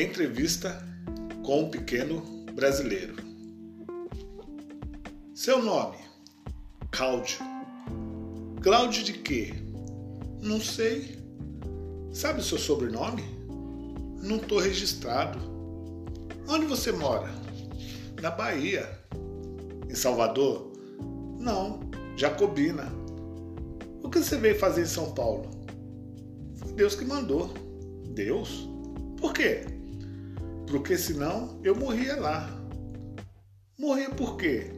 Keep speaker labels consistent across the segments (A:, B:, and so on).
A: Entrevista com um pequeno brasileiro. Seu nome? Cláudio. Cláudio de quê? Não sei. Sabe o seu sobrenome? Não estou registrado. Onde você mora? Na Bahia. Em Salvador? Não, Jacobina. O que você veio fazer em São Paulo? Foi Deus que mandou. Deus? Por quê? Porque senão eu morria lá. Morria por quê?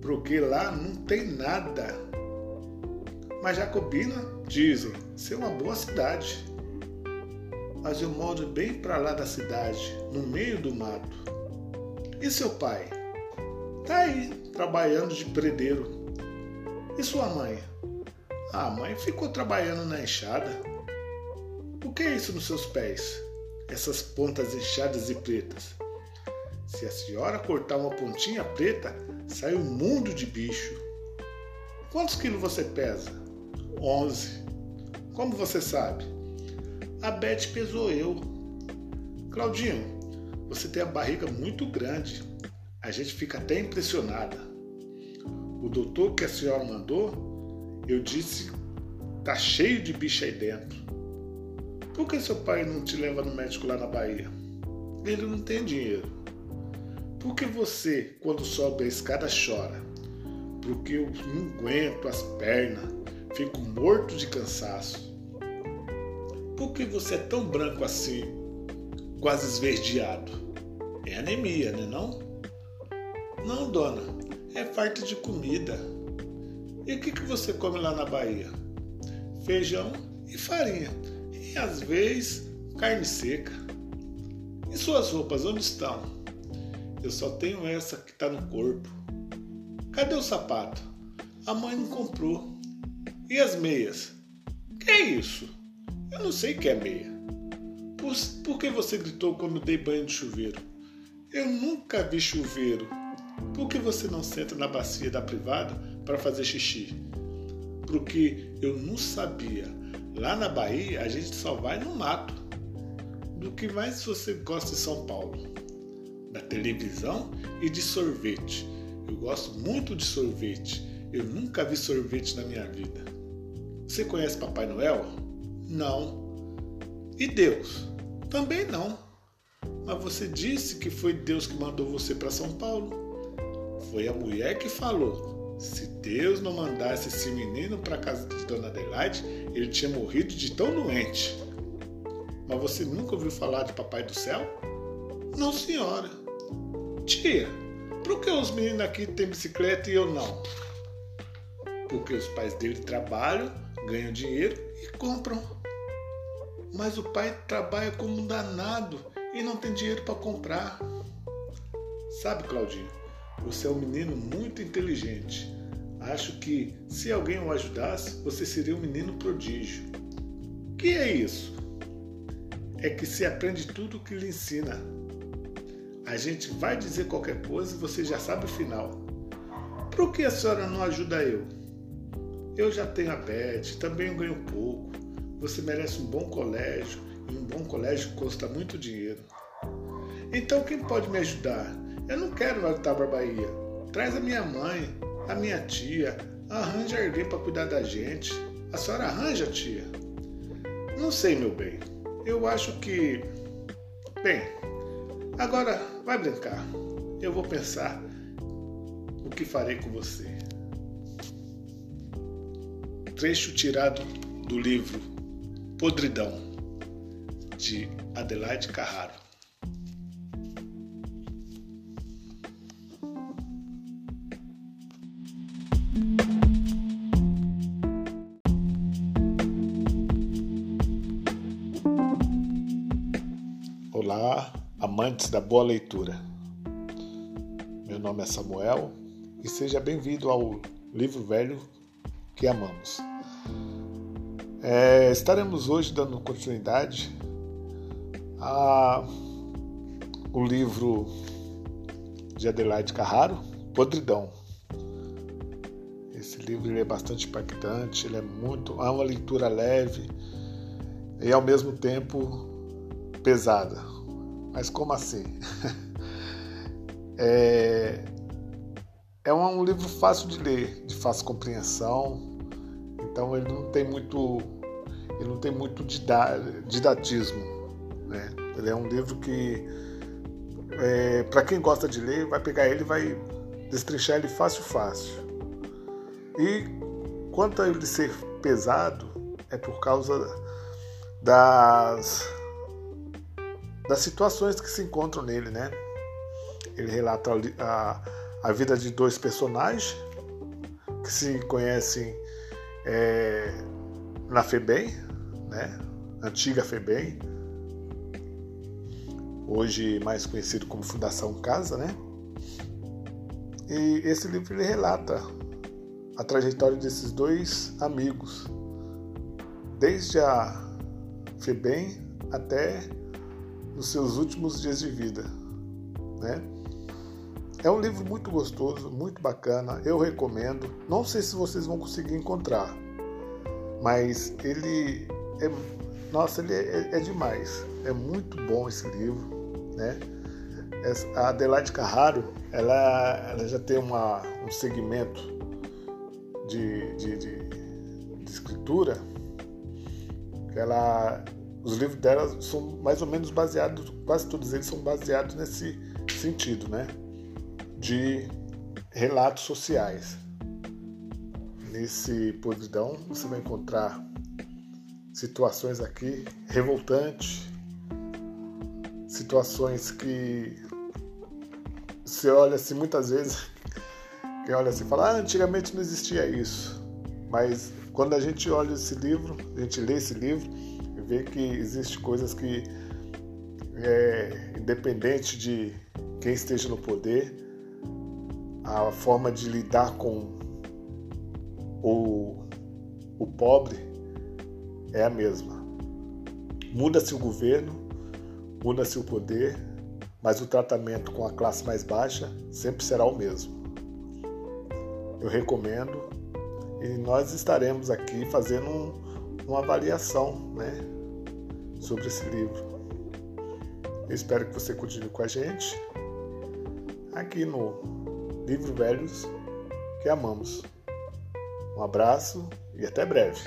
A: Porque lá não tem nada. Mas Jacobina, dizem, ser uma boa cidade. Mas eu moro bem para lá da cidade, no meio do mato. E seu pai? Tá aí, trabalhando de predeiro. E sua mãe? A mãe ficou trabalhando na enxada. O que é isso nos seus pés? Essas pontas inchadas e pretas. Se a senhora cortar uma pontinha preta, sai um mundo de bicho. Quantos quilos você pesa? Onze. Como você sabe? A Beth pesou eu. Claudinho, você tem a barriga muito grande. A gente fica até impressionada. O doutor que a senhora mandou, eu disse, tá cheio de bicho aí dentro. Por que seu pai não te leva no médico lá na Bahia? Ele não tem dinheiro. Por que você, quando sobe a escada, chora? Porque eu não aguento as pernas, fico morto de cansaço. Por que você é tão branco assim, quase esverdeado? É anemia, né não? Não, dona, é farta de comida. E o que, que você come lá na Bahia? Feijão e farinha. E às vezes carne seca. E suas roupas onde estão? Eu só tenho essa que está no corpo. Cadê o sapato? A mãe não comprou. E as meias? Que é isso? Eu não sei o que é meia. Por, por que você gritou quando dei banho de chuveiro? Eu nunca vi chuveiro. Por que você não senta na bacia da privada para fazer xixi? Porque eu não sabia. Lá na Bahia a gente só vai no mato. Do que mais você gosta de São Paulo? Da televisão e de sorvete. Eu gosto muito de sorvete. Eu nunca vi sorvete na minha vida. Você conhece Papai Noel? Não. E Deus? Também não. Mas você disse que foi Deus que mandou você para São Paulo. Foi a mulher que falou. Se Deus não mandasse esse menino para casa de Dona Adelaide, ele tinha morrido de tão doente. Mas você nunca ouviu falar de Papai do Céu? Não, senhora. Tia, por que os meninos aqui têm bicicleta e eu não? Porque os pais dele trabalham, ganham dinheiro e compram. Mas o pai trabalha como um danado e não tem dinheiro para comprar. Sabe, Claudinho, você é um menino muito inteligente. Acho que se alguém o ajudasse, você seria um menino prodígio. Que é isso? É que se aprende tudo o que lhe ensina. A gente vai dizer qualquer coisa e você já sabe o final. Por que a senhora não ajuda eu? Eu já tenho a Beth, também ganho pouco. Você merece um bom colégio e um bom colégio custa muito dinheiro. Então quem pode me ajudar? Eu não quero voltar para Bahia. Traz a minha mãe, a minha tia, arranja alguém para cuidar da gente. A senhora arranja, tia? Não sei, meu bem. Eu acho que. Bem, agora vai brincar. Eu vou pensar o que farei com você. Trecho tirado do livro Podridão, de Adelaide Carraro. Amantes da boa leitura. Meu nome é Samuel e seja bem-vindo ao livro velho que amamos. É, estaremos hoje dando continuidade ao livro de Adelaide Carraro, Podridão. Esse livro é bastante impactante, ele é muito, é uma leitura leve e ao mesmo tempo pesada. Mas como assim? é, é um livro fácil de ler, de fácil compreensão. Então ele não tem muito, ele não tem muito didatismo. Né? Ele é um livro que, é, para quem gosta de ler, vai pegar ele vai destrinchar ele fácil, fácil. E quanto a ele ser pesado, é por causa das das situações que se encontram nele, né? Ele relata a, a vida de dois personagens que se conhecem é, na FEBEM, né? Antiga FEBEM, hoje mais conhecido como Fundação Casa, né? E esse livro ele relata a trajetória desses dois amigos, desde a FEBEM até nos seus últimos dias de vida, né? É um livro muito gostoso, muito bacana, eu recomendo. Não sei se vocês vão conseguir encontrar, mas ele é, nossa, ele é, é demais. É muito bom esse livro, né? A Adelaide Carraro, ela, ela já tem uma, um segmento de, de, de, de escritura ela os livros dela são mais ou menos baseados, quase todos eles são baseados nesse sentido, né? De relatos sociais. Nesse podridão você vai encontrar situações aqui revoltantes, situações que você olha assim muitas vezes, que olha assim fala, ah, antigamente não existia isso. Mas quando a gente olha esse livro, a gente lê esse livro, vê que existe coisas que, é, independente de quem esteja no poder, a forma de lidar com o, o pobre é a mesma. Muda-se o governo, muda-se o poder, mas o tratamento com a classe mais baixa sempre será o mesmo. Eu recomendo e nós estaremos aqui fazendo um, uma avaliação né, sobre esse livro. Eu espero que você continue com a gente aqui no Livro Velhos que Amamos. Um abraço e até breve.